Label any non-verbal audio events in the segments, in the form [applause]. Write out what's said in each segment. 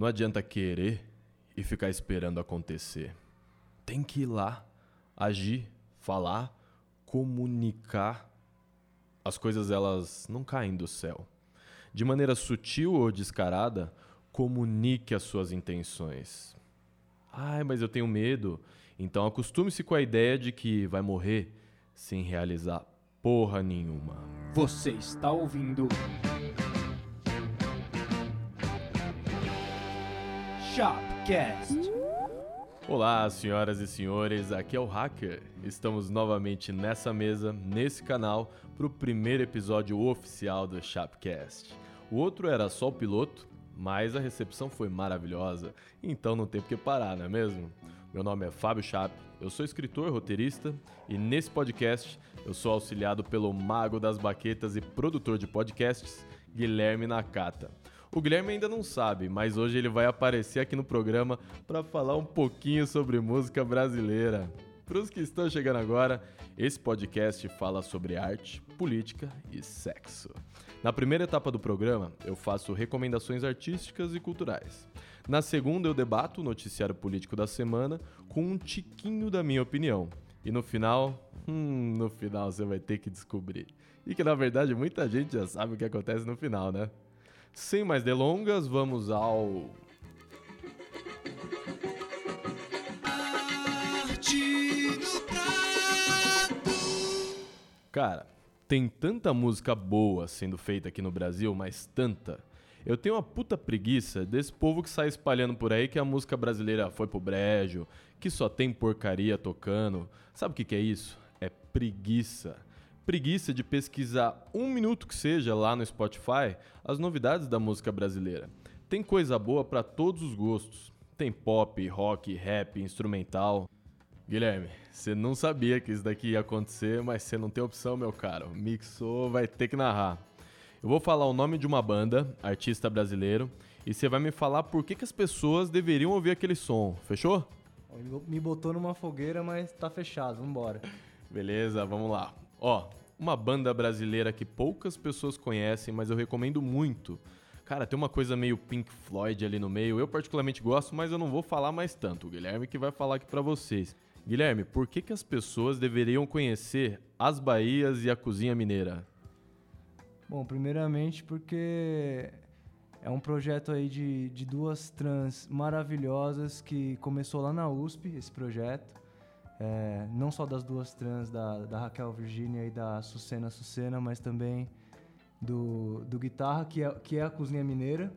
Não adianta querer e ficar esperando acontecer. Tem que ir lá, agir, falar, comunicar. As coisas elas não caem do céu. De maneira sutil ou descarada, comunique as suas intenções. Ai, mas eu tenho medo. Então acostume-se com a ideia de que vai morrer sem realizar porra nenhuma. Você está ouvindo. Shopcast. Olá, senhoras e senhores, aqui é o Hacker. Estamos novamente nessa mesa, nesse canal, para o primeiro episódio oficial do Shopcast. O outro era só o piloto, mas a recepção foi maravilhosa, então não tem por que parar, não é mesmo? Meu nome é Fábio Chap, eu sou escritor, roteirista e nesse podcast eu sou auxiliado pelo mago das baquetas e produtor de podcasts, Guilherme Nakata. O Guilherme ainda não sabe, mas hoje ele vai aparecer aqui no programa para falar um pouquinho sobre música brasileira. Para os que estão chegando agora, esse podcast fala sobre arte, política e sexo. Na primeira etapa do programa, eu faço recomendações artísticas e culturais. Na segunda, eu debato o noticiário político da semana com um tiquinho da minha opinião. E no final, hum, no final você vai ter que descobrir. E que na verdade muita gente já sabe o que acontece no final, né? Sem mais delongas, vamos ao. Cara, tem tanta música boa sendo feita aqui no Brasil, mas tanta. Eu tenho uma puta preguiça desse povo que sai espalhando por aí que a música brasileira foi pro brejo, que só tem porcaria tocando. Sabe o que, que é isso? É preguiça preguiça de pesquisar um minuto que seja lá no Spotify as novidades da música brasileira. Tem coisa boa para todos os gostos. Tem pop, rock, rap, instrumental. Guilherme, você não sabia que isso daqui ia acontecer, mas você não tem opção, meu caro. Mixou, vai ter que narrar. Eu vou falar o nome de uma banda, artista brasileiro, e você vai me falar por que, que as pessoas deveriam ouvir aquele som, fechou? Me botou numa fogueira, mas tá fechado, vambora. Beleza, vamos lá. Ó, uma banda brasileira que poucas pessoas conhecem, mas eu recomendo muito. Cara, tem uma coisa meio Pink Floyd ali no meio. Eu particularmente gosto, mas eu não vou falar mais tanto. O Guilherme que vai falar aqui para vocês. Guilherme, por que, que as pessoas deveriam conhecer as Bahias e a cozinha mineira? Bom, primeiramente porque é um projeto aí de, de duas trans maravilhosas que começou lá na USP, esse projeto é, não só das duas trans, da, da Raquel Virginia e da Sucena Sucena, mas também do, do Guitarra, que é, que é a Cozinha Mineira.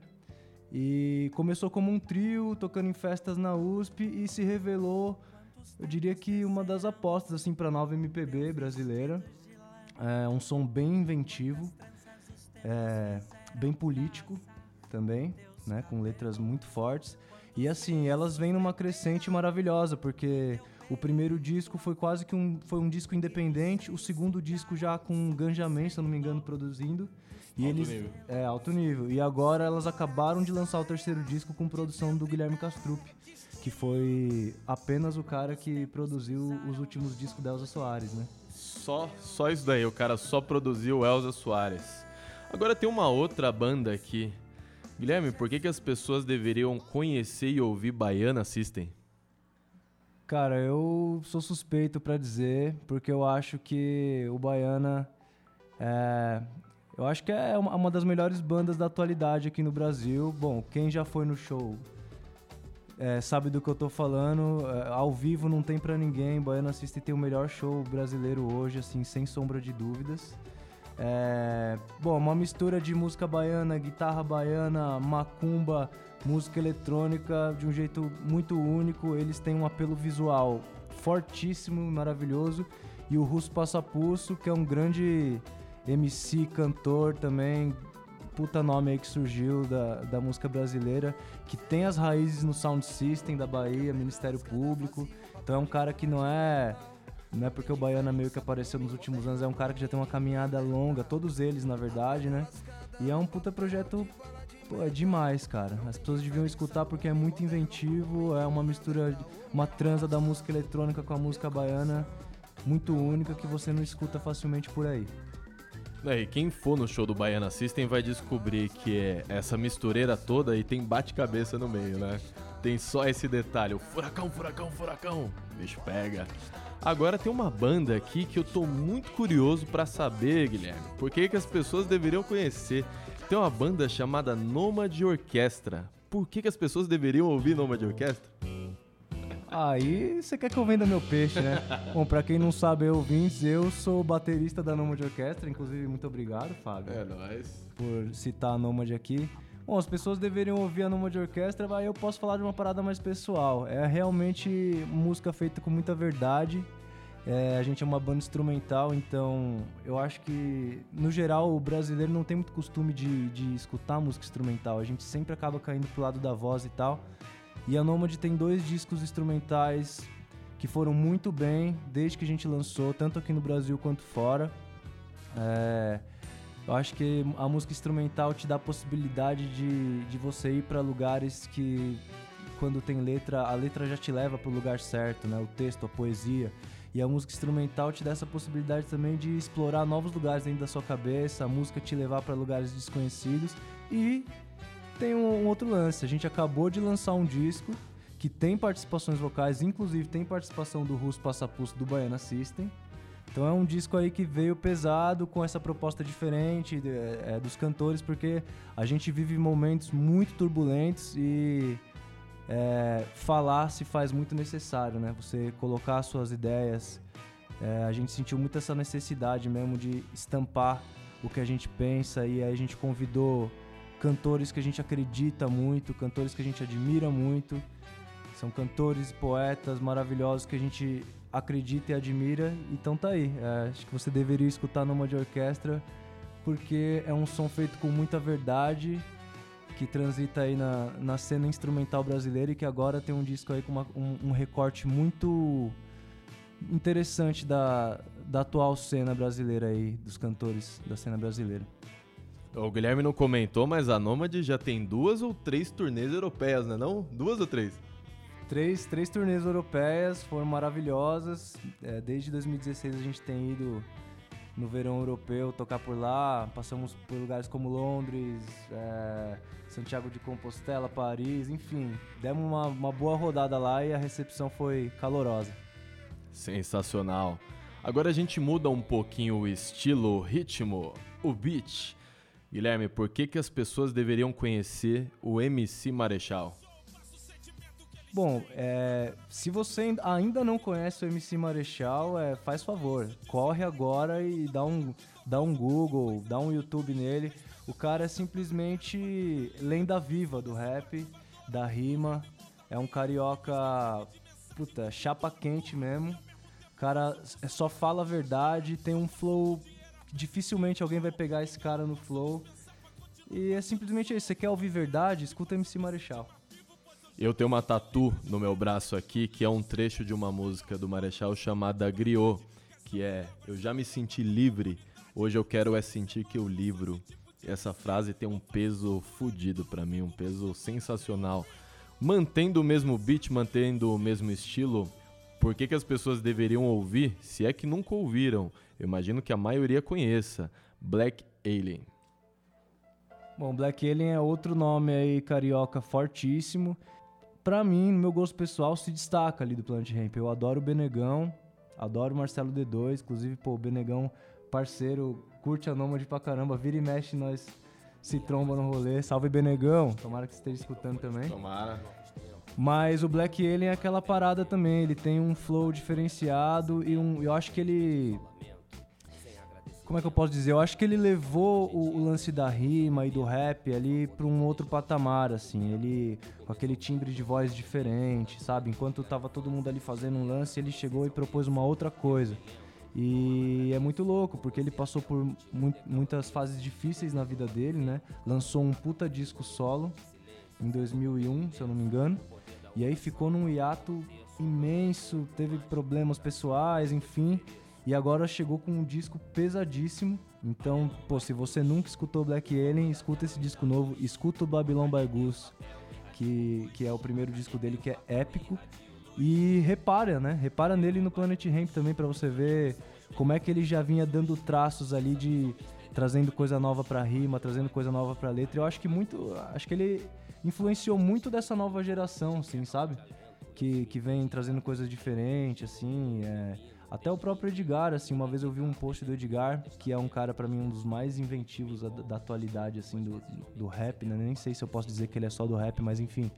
E começou como um trio, tocando em festas na USP e se revelou, eu diria que uma das apostas assim para nova MPB brasileira. É um som bem inventivo, é, bem político também, né, com letras muito fortes. E assim, elas vêm numa crescente maravilhosa, porque o primeiro disco foi quase que um, foi um disco independente, o segundo disco já com Ganja Man, se eu não me engano, produzindo. E alto eles, nível. É, alto nível. E agora elas acabaram de lançar o terceiro disco com produção do Guilherme Castrup, que foi apenas o cara que produziu os últimos discos da Elza Soares, né? Só, só isso daí, o cara só produziu Elza Soares. Agora tem uma outra banda aqui. Guilherme, por que, que as pessoas deveriam conhecer e ouvir Baiana System? Cara, eu sou suspeito para dizer, porque eu acho que o Baiana é, eu acho que é uma das melhores bandas da atualidade aqui no Brasil. Bom, quem já foi no show é, sabe do que eu tô falando. É, ao vivo não tem para ninguém. Baiana Assiste tem o melhor show brasileiro hoje, assim, sem sombra de dúvidas. É, bom, uma mistura de música baiana, guitarra baiana, macumba, música eletrônica de um jeito muito único. Eles têm um apelo visual fortíssimo, maravilhoso. E o Russo Passapulso, que é um grande MC, cantor também, puta nome aí que surgiu da, da música brasileira, que tem as raízes no Sound System da Bahia, Ministério Público. Então é um cara que não é não é porque o Baiana meio que apareceu nos últimos anos, é um cara que já tem uma caminhada longa, todos eles, na verdade, né? E é um puta projeto, pô, é demais, cara. As pessoas deviam escutar porque é muito inventivo, é uma mistura, uma transa da música eletrônica com a música baiana muito única que você não escuta facilmente por aí. É, e quem for no show do Baiana System vai descobrir que é essa mistureira toda e tem bate-cabeça no meio, né? Tem só esse detalhe, o furacão, furacão, furacão. Bicho pega. Agora tem uma banda aqui que eu tô muito curioso para saber, Guilherme. Por que, que as pessoas deveriam conhecer? Tem uma banda chamada Nomad Orquestra. Por que, que as pessoas deveriam ouvir Nomad Orquestra? Aí você quer que eu venda meu peixe, né? [laughs] Bom, pra quem não sabe, ouvintes, eu sou baterista da Nomad Orquestra. Inclusive, muito obrigado, Fábio. É nóis. Por citar a Nomad aqui. Bom, as pessoas deveriam ouvir a Nomad Orquestra, mas eu posso falar de uma parada mais pessoal. É realmente música feita com muita verdade. É, a gente é uma banda instrumental, então eu acho que, no geral, o brasileiro não tem muito costume de, de escutar música instrumental. A gente sempre acaba caindo pro lado da voz e tal. E a Nomad tem dois discos instrumentais que foram muito bem desde que a gente lançou, tanto aqui no Brasil quanto fora. É, eu acho que a música instrumental te dá a possibilidade de, de você ir para lugares que, quando tem letra, a letra já te leva para o lugar certo, né? O texto, a poesia. E a música instrumental te dá essa possibilidade também de explorar novos lugares dentro da sua cabeça, a música te levar para lugares desconhecidos e tem um, um outro lance. A gente acabou de lançar um disco que tem participações vocais, inclusive tem participação do Russo Passapusto do Baiana System. Então é um disco aí que veio pesado com essa proposta diferente é, dos cantores, porque a gente vive momentos muito turbulentos e é, falar se faz muito necessário, né? Você colocar suas ideias. É, a gente sentiu muito essa necessidade mesmo de estampar o que a gente pensa e aí a gente convidou cantores que a gente acredita muito, cantores que a gente admira muito. São cantores e poetas maravilhosos que a gente acredita e admira. Então tá aí. É, acho que você deveria escutar numa de orquestra porque é um som feito com muita verdade que transita aí na, na cena instrumental brasileira e que agora tem um disco aí com uma, um, um recorte muito interessante da, da atual cena brasileira aí, dos cantores da cena brasileira. O Guilherme não comentou, mas a Nômade já tem duas ou três turnês europeias, né não? Duas ou três? Três, três turnês europeias, foram maravilhosas. É, desde 2016 a gente tem ido no verão europeu tocar por lá. Passamos por lugares como Londres, é, Santiago de Compostela, Paris, enfim. Demos uma, uma boa rodada lá e a recepção foi calorosa. Sensacional. Agora a gente muda um pouquinho o estilo, o ritmo, o beat Guilherme, por que, que as pessoas deveriam conhecer o MC Marechal? Bom, é, se você ainda não conhece o MC Marechal, é, faz favor, corre agora e dá um, dá um Google, dá um YouTube nele. O cara é simplesmente lenda viva do rap, da rima. É um carioca, puta, chapa quente mesmo. Cara é, só fala a verdade, tem um flow dificilmente alguém vai pegar esse cara no flow. E é simplesmente isso. Você quer ouvir verdade? Escuta MC Marechal. Eu tenho uma tatu no meu braço aqui que é um trecho de uma música do Marechal chamada Griot, que é Eu já me senti livre, hoje eu quero é sentir que eu livro. Essa frase tem um peso fudido para mim, um peso sensacional. Mantendo o mesmo beat, mantendo o mesmo estilo, por que, que as pessoas deveriam ouvir, se é que nunca ouviram? Eu imagino que a maioria conheça. Black Alien. Bom, Black Alien é outro nome aí carioca fortíssimo. Pra mim, no meu gosto pessoal, se destaca ali do Planet Ramp. Eu adoro o Benegão, adoro o Marcelo D2, inclusive, pô, o Benegão, parceiro, curte a Nômade pra caramba, vira e mexe, nós se tromba no rolê. Salve Benegão, tomara que você esteja escutando também. Tomara. Mas o Black Alien é aquela parada também, ele tem um flow diferenciado e um, eu acho que ele como é que eu posso dizer? Eu acho que ele levou o, o lance da rima e do rap ali para um outro patamar, assim. Ele com aquele timbre de voz diferente, sabe? Enquanto tava todo mundo ali fazendo um lance, ele chegou e propôs uma outra coisa. E é muito louco, porque ele passou por mu muitas fases difíceis na vida dele, né? Lançou um puta disco solo em 2001, se eu não me engano. E aí ficou num hiato imenso, teve problemas pessoais, enfim. E agora chegou com um disco pesadíssimo. Então, pô, se você nunca escutou Black Alien, escuta esse disco novo, escuta o Babylon by Goose, que, que é o primeiro disco dele que é épico. E repara, né? Repara nele no Planet Ramp também para você ver como é que ele já vinha dando traços ali de, trazendo coisa nova pra rima, trazendo coisa nova pra letra. Eu acho que muito. Acho que ele influenciou muito dessa nova geração, assim, sabe? Que, que vem trazendo coisas diferentes, assim. É, até o próprio Edgar, assim, uma vez eu vi um post do Edgar, que é um cara para mim um dos mais inventivos da, da atualidade, assim, do, do rap, né? Nem sei se eu posso dizer que ele é só do rap, mas enfim.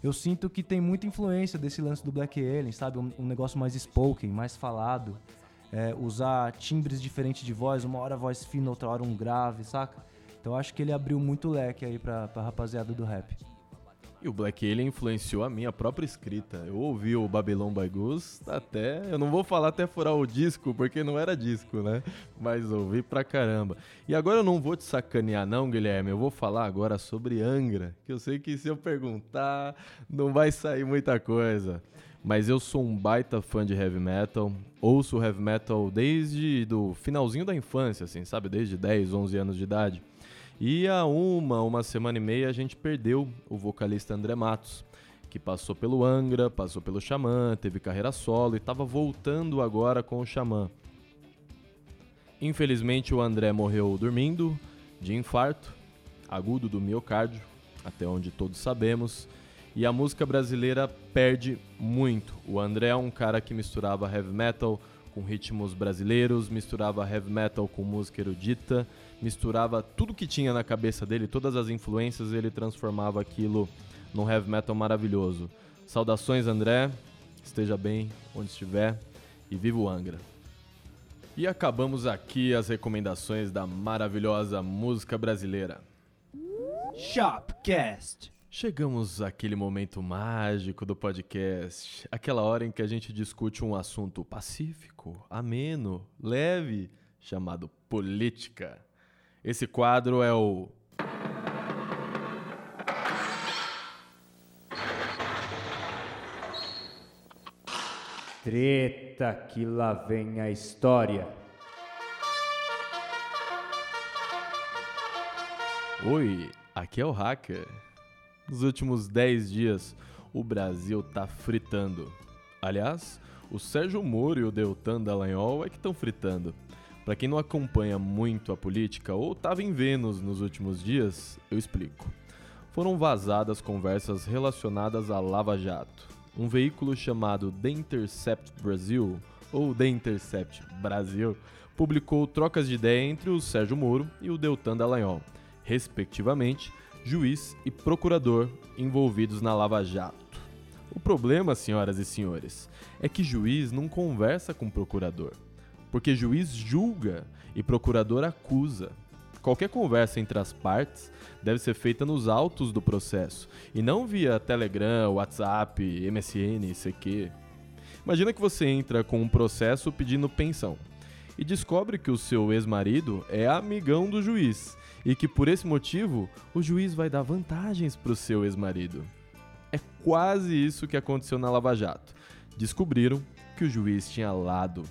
Eu sinto que tem muita influência desse lance do Black Alien, sabe? Um, um negócio mais spoken, mais falado. É, usar timbres diferentes de voz, uma hora voz fina, outra hora um grave, saca? Então acho que ele abriu muito leque aí pra, pra rapaziada do rap. E o Black Alien influenciou a minha própria escrita. Eu ouvi o Babylon by Goose até. Eu não vou falar até furar o disco, porque não era disco, né? Mas ouvi pra caramba. E agora eu não vou te sacanear, não, Guilherme. Eu vou falar agora sobre Angra. Que eu sei que se eu perguntar, não vai sair muita coisa. Mas eu sou um baita fã de heavy metal. Ouço heavy metal desde do finalzinho da infância, assim, sabe? Desde 10, 11 anos de idade. E há uma, uma semana e meia, a gente perdeu o vocalista André Matos, que passou pelo Angra, passou pelo Xamã, teve carreira solo e estava voltando agora com o Xamã. Infelizmente, o André morreu dormindo, de infarto, agudo do miocárdio, até onde todos sabemos. E a música brasileira perde muito. O André é um cara que misturava heavy metal com ritmos brasileiros, misturava heavy metal com música erudita misturava tudo que tinha na cabeça dele, todas as influências, ele transformava aquilo num heavy metal maravilhoso. Saudações, André. Esteja bem onde estiver e viva o Angra. E acabamos aqui as recomendações da maravilhosa música brasileira. Shopcast. Chegamos àquele momento mágico do podcast, aquela hora em que a gente discute um assunto pacífico, ameno, leve, chamado política. Esse quadro é o. Treta que lá vem a história. Oi, aqui é o Hacker. Nos últimos 10 dias, o Brasil tá fritando. Aliás, o Sérgio Moro e o Deltan Dallagnol é que estão fritando. Para quem não acompanha muito a política ou estava em Vênus nos últimos dias, eu explico. Foram vazadas conversas relacionadas à Lava Jato. Um veículo chamado The Intercept Brasil, ou The Intercept Brasil, publicou trocas de ideia entre o Sérgio Moro e o Deltan Dallagnol, respectivamente, juiz e procurador envolvidos na Lava Jato. O problema, senhoras e senhores, é que juiz não conversa com procurador porque juiz julga e procurador acusa. Qualquer conversa entre as partes deve ser feita nos autos do processo e não via Telegram, WhatsApp, MSN, CQ. Imagina que você entra com um processo pedindo pensão e descobre que o seu ex-marido é amigão do juiz e que por esse motivo o juiz vai dar vantagens para o seu ex-marido. É quase isso que aconteceu na Lava Jato. Descobriram que o juiz tinha lado.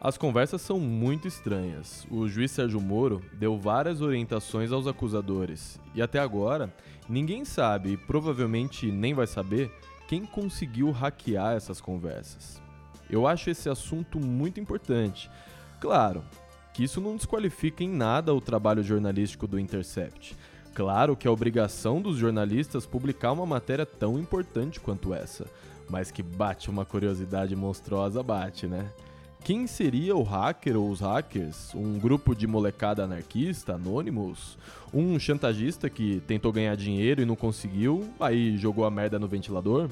As conversas são muito estranhas. O juiz Sérgio Moro deu várias orientações aos acusadores e até agora ninguém sabe e provavelmente nem vai saber quem conseguiu hackear essas conversas. Eu acho esse assunto muito importante. Claro que isso não desqualifica em nada o trabalho jornalístico do Intercept. Claro que é obrigação dos jornalistas publicar uma matéria tão importante quanto essa, mas que bate uma curiosidade monstruosa, bate, né? Quem seria o hacker ou os hackers? Um grupo de molecada anarquista, anônimos? Um chantagista que tentou ganhar dinheiro e não conseguiu, aí jogou a merda no ventilador?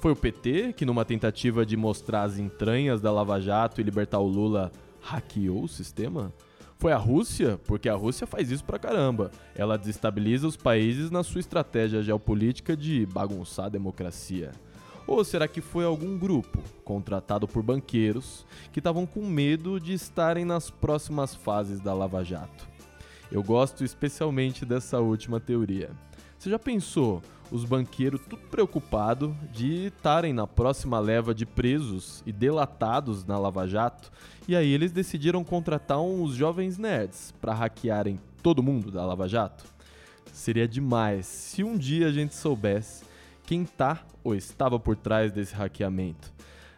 Foi o PT que, numa tentativa de mostrar as entranhas da Lava Jato e libertar o Lula, hackeou o sistema? Foi a Rússia? Porque a Rússia faz isso pra caramba. Ela desestabiliza os países na sua estratégia geopolítica de bagunçar a democracia. Ou será que foi algum grupo, contratado por banqueiros, que estavam com medo de estarem nas próximas fases da Lava Jato? Eu gosto especialmente dessa última teoria. Você já pensou os banqueiros tudo preocupado de estarem na próxima leva de presos e delatados na Lava Jato? E aí eles decidiram contratar uns jovens nerds para hackearem todo mundo da Lava Jato? Seria demais se um dia a gente soubesse quem tá ou estava por trás desse hackeamento.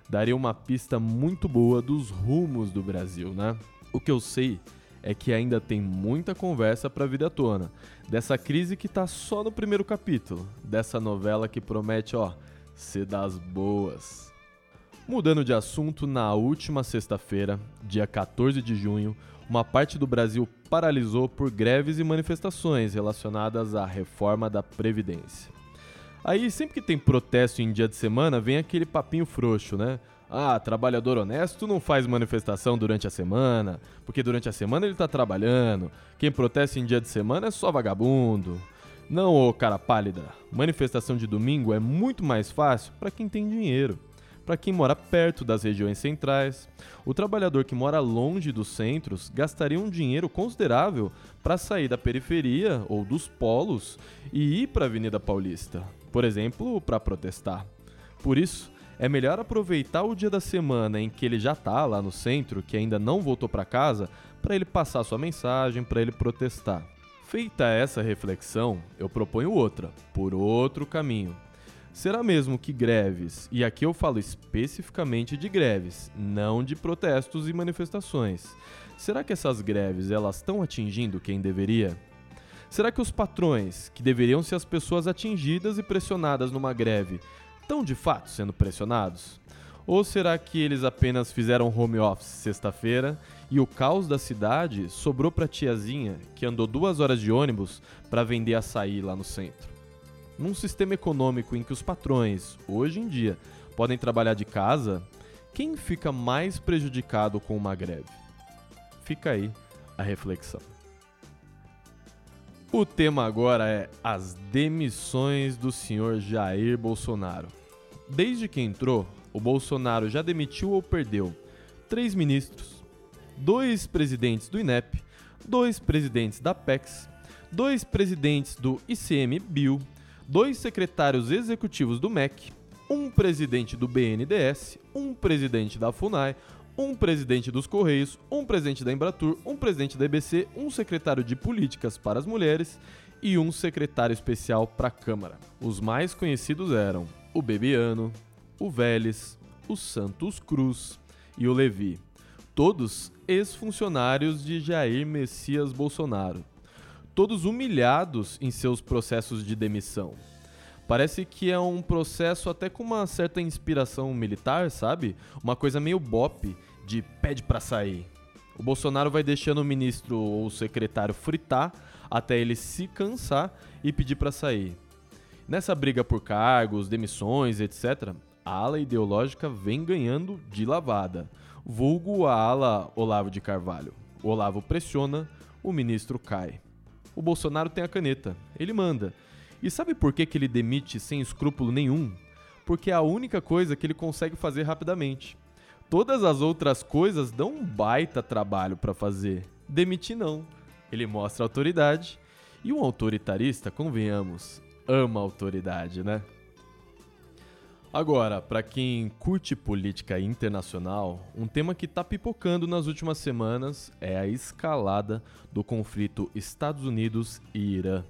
Daria uma pista muito boa dos rumos do Brasil, né? O que eu sei é que ainda tem muita conversa para vir à tona. Dessa crise que tá só no primeiro capítulo, dessa novela que promete, ó, ser das boas. Mudando de assunto, na última sexta-feira, dia 14 de junho, uma parte do Brasil paralisou por greves e manifestações relacionadas à reforma da Previdência. Aí, sempre que tem protesto em dia de semana, vem aquele papinho frouxo, né? Ah, trabalhador honesto não faz manifestação durante a semana, porque durante a semana ele tá trabalhando. Quem protesta em dia de semana é só vagabundo. Não, ô cara pálida. Manifestação de domingo é muito mais fácil para quem tem dinheiro. Para quem mora perto das regiões centrais, o trabalhador que mora longe dos centros gastaria um dinheiro considerável para sair da periferia ou dos polos e ir para a Avenida Paulista, por exemplo, para protestar. Por isso, é melhor aproveitar o dia da semana em que ele já está lá no centro, que ainda não voltou para casa, para ele passar sua mensagem, para ele protestar. Feita essa reflexão, eu proponho outra, por outro caminho. Será mesmo que greves, e aqui eu falo especificamente de greves, não de protestos e manifestações. Será que essas greves elas estão atingindo quem deveria? Será que os patrões, que deveriam ser as pessoas atingidas e pressionadas numa greve, estão de fato sendo pressionados? Ou será que eles apenas fizeram home office sexta-feira e o caos da cidade sobrou para tiazinha que andou duas horas de ônibus para vender açaí lá no centro? Num sistema econômico em que os patrões, hoje em dia, podem trabalhar de casa, quem fica mais prejudicado com uma greve? Fica aí a reflexão. O tema agora é as demissões do senhor Jair Bolsonaro. Desde que entrou, o Bolsonaro já demitiu ou perdeu três ministros, dois presidentes do INEP, dois presidentes da PEX, dois presidentes do ICMBio, dois secretários executivos do MEC, um presidente do BNDES, um presidente da FUNAI, um presidente dos Correios, um presidente da Embratur, um presidente da EBC, um secretário de Políticas para as Mulheres e um secretário especial para a Câmara. Os mais conhecidos eram o Bebiano, o Vélez, o Santos Cruz e o Levi. Todos ex-funcionários de Jair Messias Bolsonaro. Todos humilhados em seus processos de demissão. Parece que é um processo até com uma certa inspiração militar, sabe? Uma coisa meio bop de pede para sair. O Bolsonaro vai deixando o ministro ou o secretário fritar até ele se cansar e pedir para sair. Nessa briga por cargos, demissões, etc., a ala ideológica vem ganhando de lavada. Vulgo a ala Olavo de Carvalho. O Olavo pressiona, o ministro cai. O Bolsonaro tem a caneta, ele manda. E sabe por que, que ele demite sem escrúpulo nenhum? Porque é a única coisa que ele consegue fazer rapidamente. Todas as outras coisas dão um baita trabalho para fazer. Demitir não. Ele mostra autoridade. E um autoritarista, convenhamos, ama autoridade, né? Agora, para quem curte política internacional, um tema que está pipocando nas últimas semanas é a escalada do conflito Estados Unidos e Irã.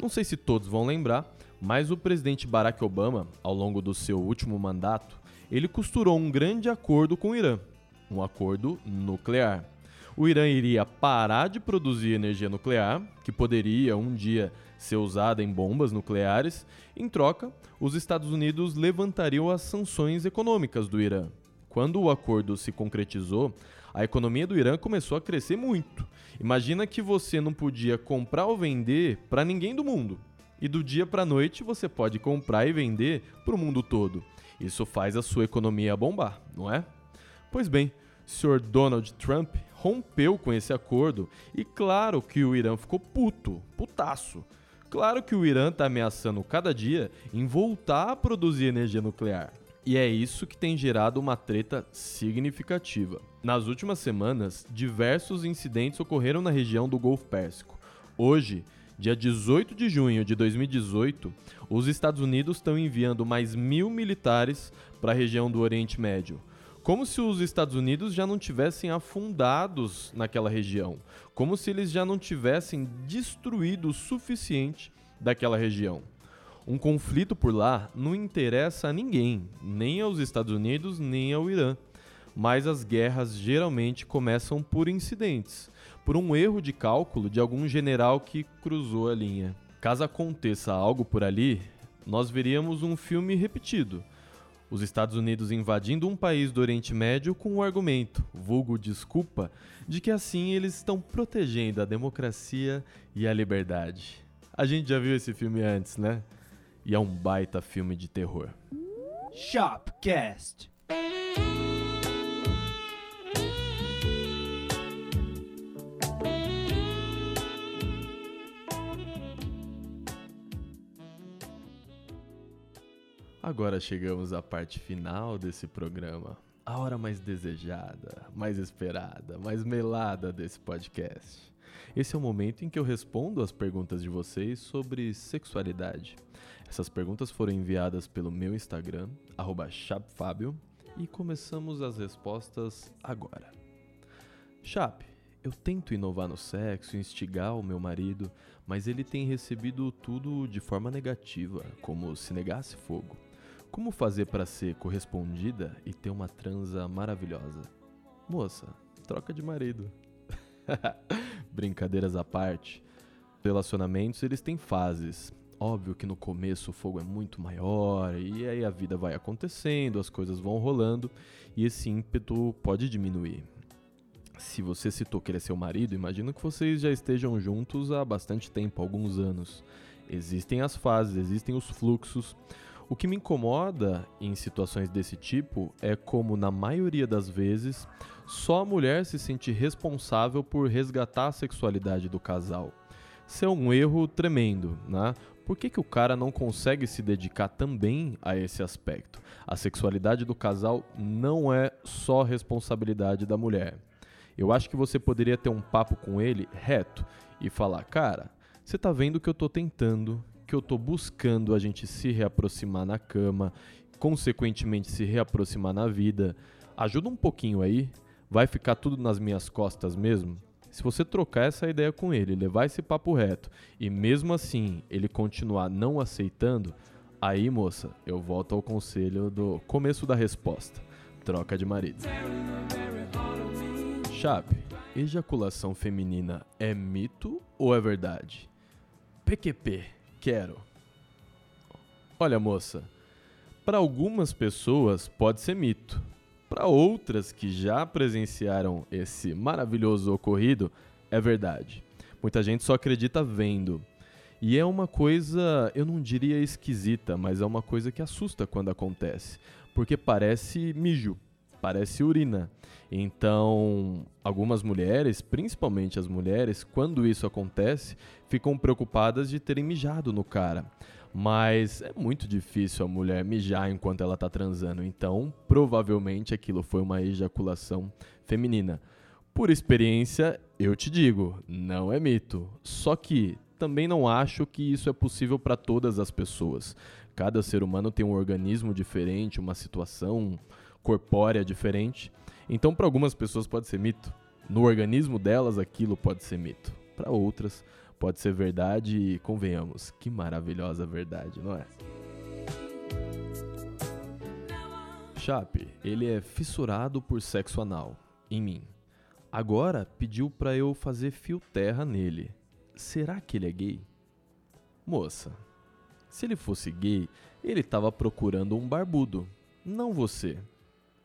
Não sei se todos vão lembrar, mas o presidente Barack Obama, ao longo do seu último mandato, ele costurou um grande acordo com o Irã, um acordo nuclear. O Irã iria parar de produzir energia nuclear, que poderia um dia ser usada em bombas nucleares. Em troca, os Estados Unidos levantariam as sanções econômicas do Irã. Quando o acordo se concretizou, a economia do Irã começou a crescer muito. Imagina que você não podia comprar ou vender para ninguém do mundo. E do dia para a noite você pode comprar e vender para o mundo todo. Isso faz a sua economia bombar, não é? Pois bem, Sr. Donald Trump rompeu com esse acordo e claro que o Irã ficou puto, putaço. Claro que o Irã está ameaçando cada dia em voltar a produzir energia nuclear. E é isso que tem gerado uma treta significativa. Nas últimas semanas, diversos incidentes ocorreram na região do Golfo Pérsico. Hoje, dia 18 de junho de 2018, os Estados Unidos estão enviando mais mil militares para a região do Oriente Médio como se os Estados Unidos já não tivessem afundados naquela região, como se eles já não tivessem destruído o suficiente daquela região. Um conflito por lá não interessa a ninguém, nem aos Estados Unidos, nem ao Irã. Mas as guerras geralmente começam por incidentes, por um erro de cálculo de algum general que cruzou a linha. Caso aconteça algo por ali, nós veríamos um filme repetido. Os Estados Unidos invadindo um país do Oriente Médio com o argumento, vulgo desculpa, de que assim eles estão protegendo a democracia e a liberdade. A gente já viu esse filme antes, né? E é um baita filme de terror. Shopcast. Agora chegamos à parte final desse programa. A hora mais desejada, mais esperada, mais melada desse podcast. Esse é o momento em que eu respondo as perguntas de vocês sobre sexualidade. Essas perguntas foram enviadas pelo meu Instagram, chapfabio, e começamos as respostas agora. Chap, eu tento inovar no sexo, instigar o meu marido, mas ele tem recebido tudo de forma negativa, como se negasse fogo. Como fazer para ser correspondida e ter uma transa maravilhosa? Moça, troca de marido. [laughs] Brincadeiras à parte, relacionamentos eles têm fases. Óbvio que no começo o fogo é muito maior e aí a vida vai acontecendo, as coisas vão rolando e esse ímpeto pode diminuir. Se você citou que ele é seu marido, imagino que vocês já estejam juntos há bastante tempo, alguns anos. Existem as fases, existem os fluxos. O que me incomoda em situações desse tipo é como, na maioria das vezes, só a mulher se sente responsável por resgatar a sexualidade do casal. Isso é um erro tremendo, né? Por que, que o cara não consegue se dedicar também a esse aspecto? A sexualidade do casal não é só responsabilidade da mulher. Eu acho que você poderia ter um papo com ele reto e falar: cara, você tá vendo que eu tô tentando, que eu tô buscando a gente se reaproximar na cama, consequentemente se reaproximar na vida. Ajuda um pouquinho aí, vai ficar tudo nas minhas costas mesmo? Se você trocar essa ideia com ele, levar esse papo reto e mesmo assim ele continuar não aceitando, aí moça, eu volto ao conselho do começo da resposta: troca de marido. Chape, ejaculação feminina é mito ou é verdade? PQP, Quero. Olha, moça, para algumas pessoas pode ser mito. Para outras que já presenciaram esse maravilhoso ocorrido, é verdade. Muita gente só acredita vendo. E é uma coisa, eu não diria esquisita, mas é uma coisa que assusta quando acontece. Porque parece mijo, parece urina. Então, algumas mulheres, principalmente as mulheres, quando isso acontece, ficam preocupadas de terem mijado no cara. Mas é muito difícil a mulher mijar enquanto ela está transando, então provavelmente aquilo foi uma ejaculação feminina. Por experiência, eu te digo, não é mito. Só que também não acho que isso é possível para todas as pessoas. Cada ser humano tem um organismo diferente, uma situação corpórea diferente. Então, para algumas pessoas pode ser mito. No organismo delas, aquilo pode ser mito. Para outras, pode ser verdade e convenhamos, que maravilhosa verdade, não é? Chape, ele é fissurado por sexo anal, em mim. Agora pediu para eu fazer fio terra nele. Será que ele é gay? Moça, se ele fosse gay, ele estava procurando um barbudo, não você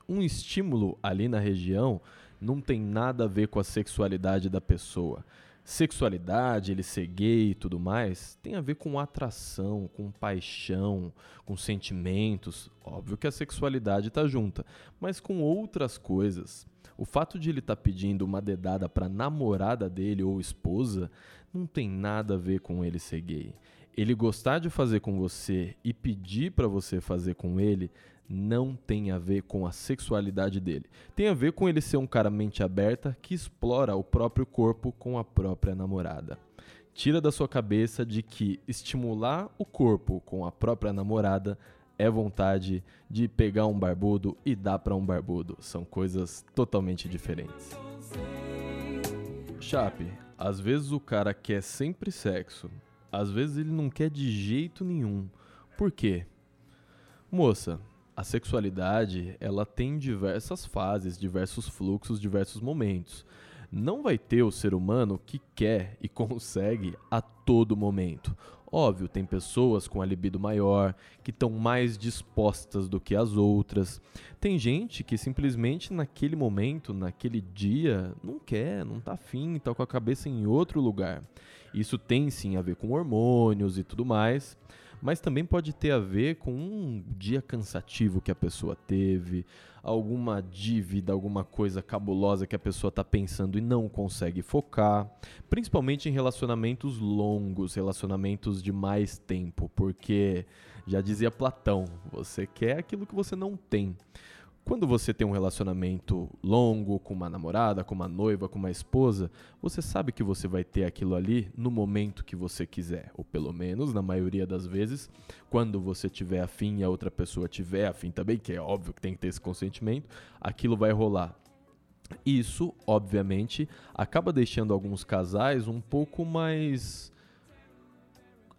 um estímulo ali na região não tem nada a ver com a sexualidade da pessoa. Sexualidade, ele ser gay e tudo mais, tem a ver com atração, com paixão, com sentimentos. Óbvio que a sexualidade está junta, mas com outras coisas. O fato de ele estar tá pedindo uma dedada para namorada dele ou esposa não tem nada a ver com ele ser gay. Ele gostar de fazer com você e pedir para você fazer com ele não tem a ver com a sexualidade dele. Tem a ver com ele ser um cara mente aberta que explora o próprio corpo com a própria namorada. Tira da sua cabeça de que estimular o corpo com a própria namorada é vontade de pegar um barbudo e dar para um barbudo. São coisas totalmente diferentes. Chape, às vezes o cara quer sempre sexo, às vezes ele não quer de jeito nenhum. Por quê? Moça, a sexualidade ela tem diversas fases, diversos fluxos, diversos momentos. Não vai ter o ser humano que quer e [laughs] consegue a todo momento. Óbvio, tem pessoas com a libido maior, que estão mais dispostas do que as outras. Tem gente que simplesmente naquele momento, naquele dia, não quer, não tá afim, tá com a cabeça em outro lugar. Isso tem sim a ver com hormônios e tudo mais mas também pode ter a ver com um dia cansativo que a pessoa teve, alguma dívida, alguma coisa cabulosa que a pessoa está pensando e não consegue focar, principalmente em relacionamentos longos, relacionamentos de mais tempo, porque já dizia Platão, você quer aquilo que você não tem. Quando você tem um relacionamento longo com uma namorada, com uma noiva, com uma esposa, você sabe que você vai ter aquilo ali no momento que você quiser, ou pelo menos na maioria das vezes, quando você tiver afim e a outra pessoa tiver afim também, que é óbvio que tem que ter esse consentimento, aquilo vai rolar. Isso, obviamente, acaba deixando alguns casais um pouco mais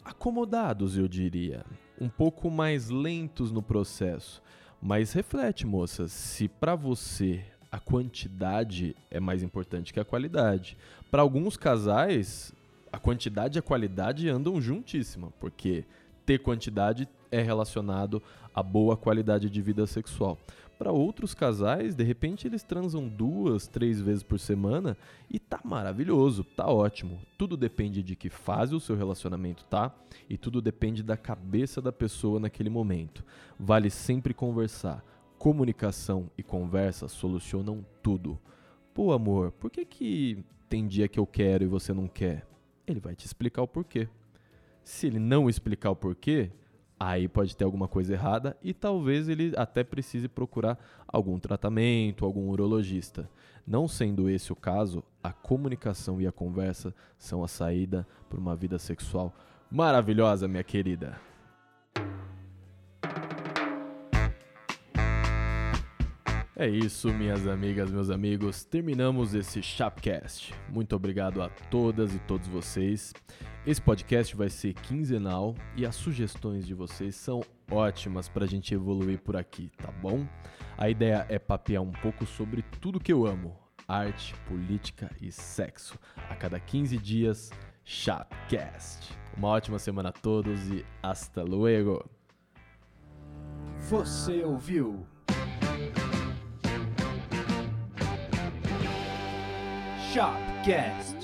acomodados, eu diria, um pouco mais lentos no processo. Mas reflete, moça, se para você a quantidade é mais importante que a qualidade. Para alguns casais, a quantidade e a qualidade andam juntíssima, porque ter quantidade é relacionado a boa qualidade de vida sexual. Para outros casais, de repente eles transam duas, três vezes por semana e tá maravilhoso, tá ótimo. Tudo depende de que fase o seu relacionamento tá e tudo depende da cabeça da pessoa naquele momento. Vale sempre conversar. Comunicação e conversa solucionam tudo. Pô, amor, por que que tem dia que eu quero e você não quer? Ele vai te explicar o porquê. Se ele não explicar o porquê, aí pode ter alguma coisa errada e talvez ele até precise procurar algum tratamento, algum urologista. Não sendo esse o caso, a comunicação e a conversa são a saída para uma vida sexual maravilhosa, minha querida. É isso, minhas amigas, meus amigos. Terminamos esse Chapcast. Muito obrigado a todas e todos vocês. Esse podcast vai ser quinzenal e as sugestões de vocês são ótimas para a gente evoluir por aqui, tá bom? A ideia é papear um pouco sobre tudo que eu amo: arte, política e sexo. A cada 15 dias, Chapcast. Uma ótima semana a todos e hasta luego. Você ouviu? Shopcast.